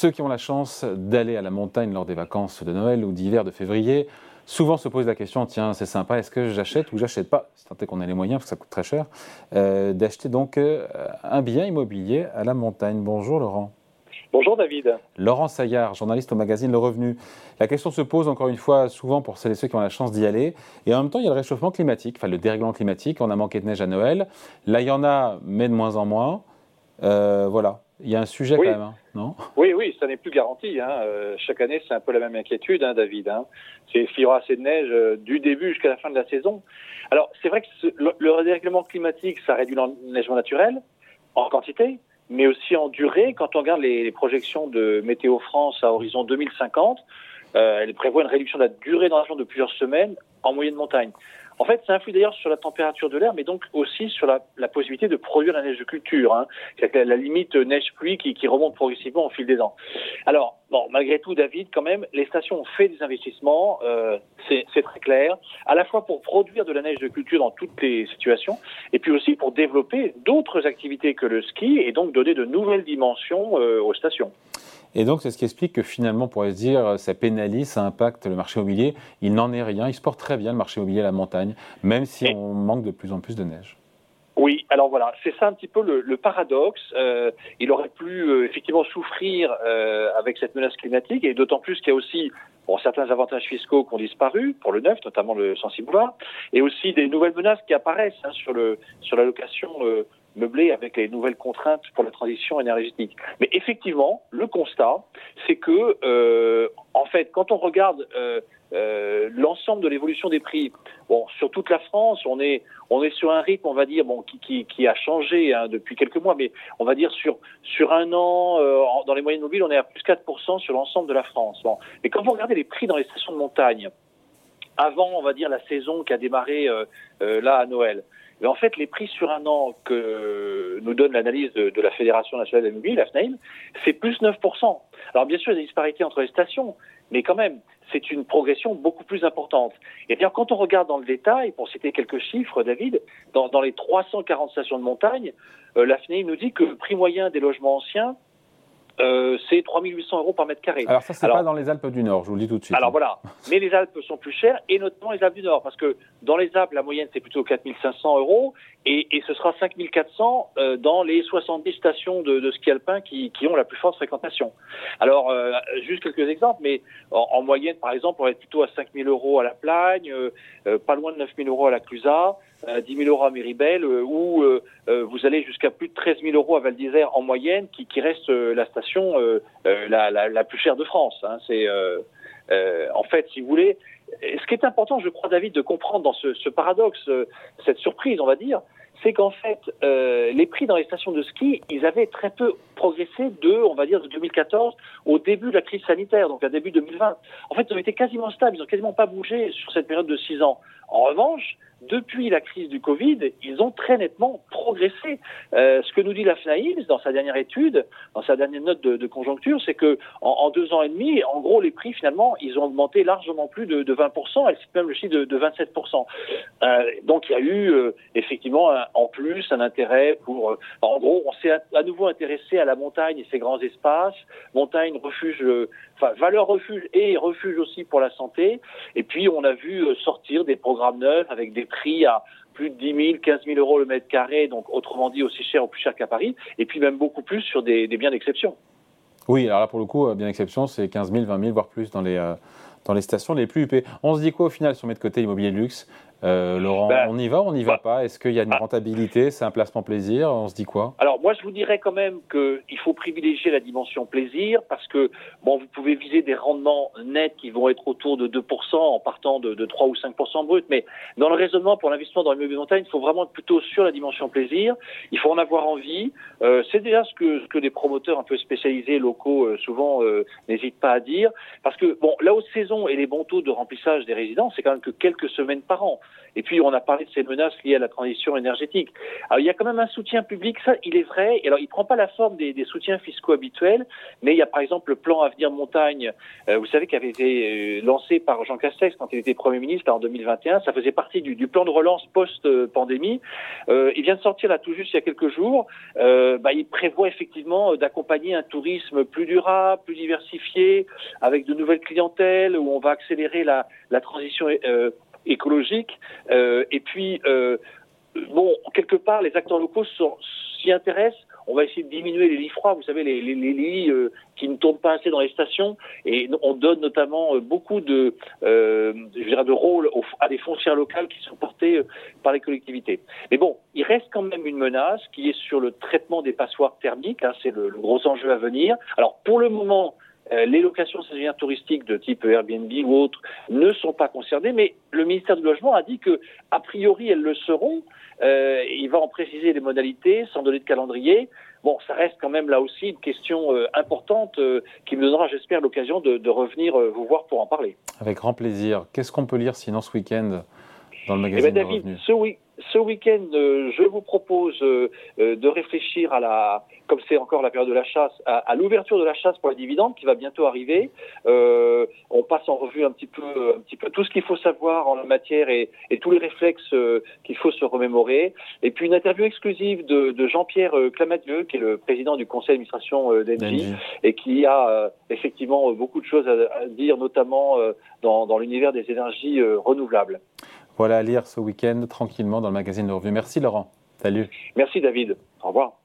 ceux qui ont la chance d'aller à la montagne lors des vacances de Noël ou d'hiver de février, souvent se posent la question tiens, c'est sympa, est-ce que j'achète ou j'achète pas? Si tant est qu'on a les moyens, parce que ça coûte très cher, euh, d'acheter donc euh, un bien immobilier à la montagne. Bonjour Laurent. Bonjour David. Laurent Saillard, journaliste au magazine Le Revenu. La question se pose encore une fois souvent pour celles et ceux qui ont la chance d'y aller. Et en même temps, il y a le réchauffement climatique, enfin le dérèglement climatique. On a manqué de neige à Noël. Là, il y en a, mais de moins en moins. Euh, voilà. Il y a un sujet quand même, hein, non? Oui, oui, ça n'est plus garanti. Hein. Euh, chaque année, c'est un peu la même inquiétude, hein, David. C'est s'il y aura assez de neige euh, du début jusqu'à la fin de la saison. Alors, c'est vrai que le, le, dérèglement climatique, ça réduit l'enneigement naturel en quantité, mais aussi en durée. Quand on regarde les, projections de Météo France à horizon 2050, euh, elle prévoit une réduction de la durée d'enneigement de plusieurs semaines en moyenne montagne. En fait, ça influe d'ailleurs sur la température de l'air, mais donc aussi sur la, possibilité de produire la neige de culture. Hein. C'est la, limite neige-pluie qui, qui, remonte progressivement au fil des ans. Alors, bon, malgré tout, David, quand même, les stations ont fait des investissements, euh, c'est très clair, à la fois pour produire de la neige de culture dans toutes les situations, et puis aussi pour développer d'autres activités que le ski, et donc donner de nouvelles dimensions euh, aux stations. Et donc, c'est ce qui explique que finalement, on pourrait se dire, ça pénalise, ça impacte le marché immobilier. Il n'en est rien. Il se porte très bien, le marché immobilier à la montagne, même si on manque de plus en plus de neige. Oui, alors voilà, c'est ça un petit peu le, paradoxe. Euh, il aurait pu euh, effectivement souffrir euh, avec cette menace climatique, et d'autant plus qu'il y a aussi bon, certains avantages fiscaux qui ont disparu pour le neuf, notamment le sensible et aussi des nouvelles menaces qui apparaissent hein, sur le sur la location meublé avec les nouvelles contraintes pour la transition énergétique. Mais effectivement, le constat, c'est que, euh, en fait, quand on regarde euh, euh, l'ensemble de l'évolution des prix, bon, sur toute la France, on est on est sur un rythme, on va dire, bon, qui, qui, a changé hein, depuis quelques mois, mais on va dire sur sur un an, dans les moyennes mobiles, on est à plus 4% sur l'ensemble de la France. Bon, mais quand vous regardez les prix dans les stations de montagne, avant, on va dire, la saison qui a démarré là à Noël, mais en fait, les prix sur un an que nous donne l'analyse de, la Fédération nationale de l'immobilier, la FNAIM, c'est plus 9%. Alors bien sûr, il y a des disparités entre les stations, mais quand même, c'est une progression beaucoup plus importante. Et bien, quand on regarde dans le détail, pour citer quelques chiffres, David, dans, dans les 340 stations de montagne, euh, la nous dit que le prix moyen des logements anciens euh, c'est 3800 euros par mètre carré. Alors ça, c'est pas dans les Alpes du Nord, je vous le dis tout de suite. Alors voilà, mais les Alpes sont plus chères, et notamment les Alpes du Nord, parce que dans les Alpes, la moyenne, c'est plutôt 4500 euros, et, et ce sera 5400 euh, dans les 70 stations de, de ski alpin qui, qui, ont la plus forte fréquentation. Alors, euh, juste quelques exemples, mais en, moyenne, par exemple, on va être plutôt à 5000 euros à la Plagne, euh, pas loin de 9000 euros à la Clusa, 10 000 euros à Méribel, ou vous allez jusqu'à plus de 13 000 euros à Val d'Isère en moyenne, qui, reste la station la, plus chère de France. Hein. C'est en fait, si vous voulez, ce qui est important, je crois, David, de comprendre dans ce, paradoxe, euh, cette surprise, on va dire, c'est qu'en fait, euh, les prix dans les stations de ski, ils avaient très peu progressé de, on va dire, de 2014 au début de la crise sanitaire, donc à début 2020. En fait, ils ont été quasiment stables, ils n'ont quasiment pas bougé sur cette période de six ans. En revanche, depuis la crise du Covid, ils ont très nettement progressé. Euh, ce que nous dit la FNAIMS dans sa dernière étude, dans sa dernière note de, conjoncture, c'est que en, deux ans et demi, en gros, les prix finalement, ils ont augmenté largement plus de, de 20%. Elle cite même le chiffre de, de 27%. Euh, donc il y a eu euh, effectivement en plus un intérêt pour. En gros, on s'est à, nouveau intéressé à la montagne et ses grands espaces. Montagne, refuge, euh, enfin valeur refuge et refuge aussi pour la santé. Et puis on a vu sortir des programmes neufs avec des prix à plus de 10 000, 15 000 euros le mètre carré, donc autrement dit aussi cher ou plus cher qu'à Paris, et puis même beaucoup plus sur des, biens d'exception. Oui, alors là pour le coup, euh, bien d'exception, c'est 15 000, 20 000, voire plus dans les, euh, dans les stations les plus huppées. On se dit quoi au final mettre côté immobilier de luxe? Euh, Laurent, ben, on y va, on n'y va pas? Est-ce qu'il y a une ah. rentabilité? C'est un placement plaisir? On se dit quoi? Alors moi, je vous dirais quand même qu'il faut privilégier la dimension plaisir parce que bon, vous pouvez viser des rendements nets qui vont être autour de 2% en partant de, de 3 ou 5% brut, mais dans le raisonnement pour l'investissement dans l'immobilier montagne, il faut vraiment être plutôt sur la dimension plaisir. Il faut en avoir envie. Euh, c'est déjà ce que, ce que les promoteurs un peu spécialisés locaux euh, souvent euh, n'hésitent pas à dire, parce que bon, la haute saison et les bons taux de remplissage des résidences, c'est quand même que quelques semaines par an. Et puis, on a parlé de ces menaces liées à la transition énergétique. Alors, il y a quand même un soutien public, ça, il est vrai. Alors, il prend pas la forme des, soutiens fiscaux habituels, mais il y a par exemple le plan Avenir Montagne, euh, vous savez, qui avait été euh, lancé par Jean Castex quand il était Premier ministre en 2021. Ça faisait partie du, plan de relance post-pandémie. Euh, il vient de sortir là tout juste il y a quelques jours. Bah, il prévoit effectivement d'accompagner un tourisme plus durable, plus diversifié, avec de nouvelles clientèles, où on va accélérer la, la transition écologique. Euh, et puis, euh, bon, quelque part, les acteurs locaux s'y intéressent. On va essayer de diminuer les lits froids, vous savez, les, les, lits euh, qui ne tombent pas assez dans les stations. Et on donne notamment beaucoup de, je dirais, de rôle à des foncières locales qui sont portées par les collectivités. Mais bon, il reste quand même une menace qui est sur le traitement des passoires thermiques. Hein, C'est le gros enjeu à venir. Alors, pour le moment, euh, les locations saisonnières touristiques de type Airbnb ou autres ne sont pas concernées, mais le ministère du Logement a dit que, a priori, elles le seront. Euh, il va en préciser les modalités, sans donner de calendrier. Bon, ça reste quand même là aussi une question euh, importante qui me donnera, j'espère, l'occasion de, de, revenir vous voir pour en parler. Avec grand plaisir. Qu'est-ce qu'on peut lire sinon ce week-end? Dans le magazine eh ben, David, ce, week ce week-end, euh, je vous propose euh, euh, de réfléchir à la, comme c'est encore la période de la chasse, à, à l'ouverture de la chasse pour les dividendes qui va bientôt arriver. On passe en revue un petit peu, un petit peu tout ce qu'il faut savoir en la matière et, et tous les réflexes qu'il faut se remémorer. Et puis une interview exclusive de, de Jean-Pierre Clamadieu, qui est le président du conseil d'administration d'Engie et qui a effectivement beaucoup de choses à, à dire, notamment dans, dans l'univers des énergies renouvelables. Voilà à lire ce week-end tranquillement dans le magazine de revue. Merci Laurent. Salut. Merci David. Au revoir.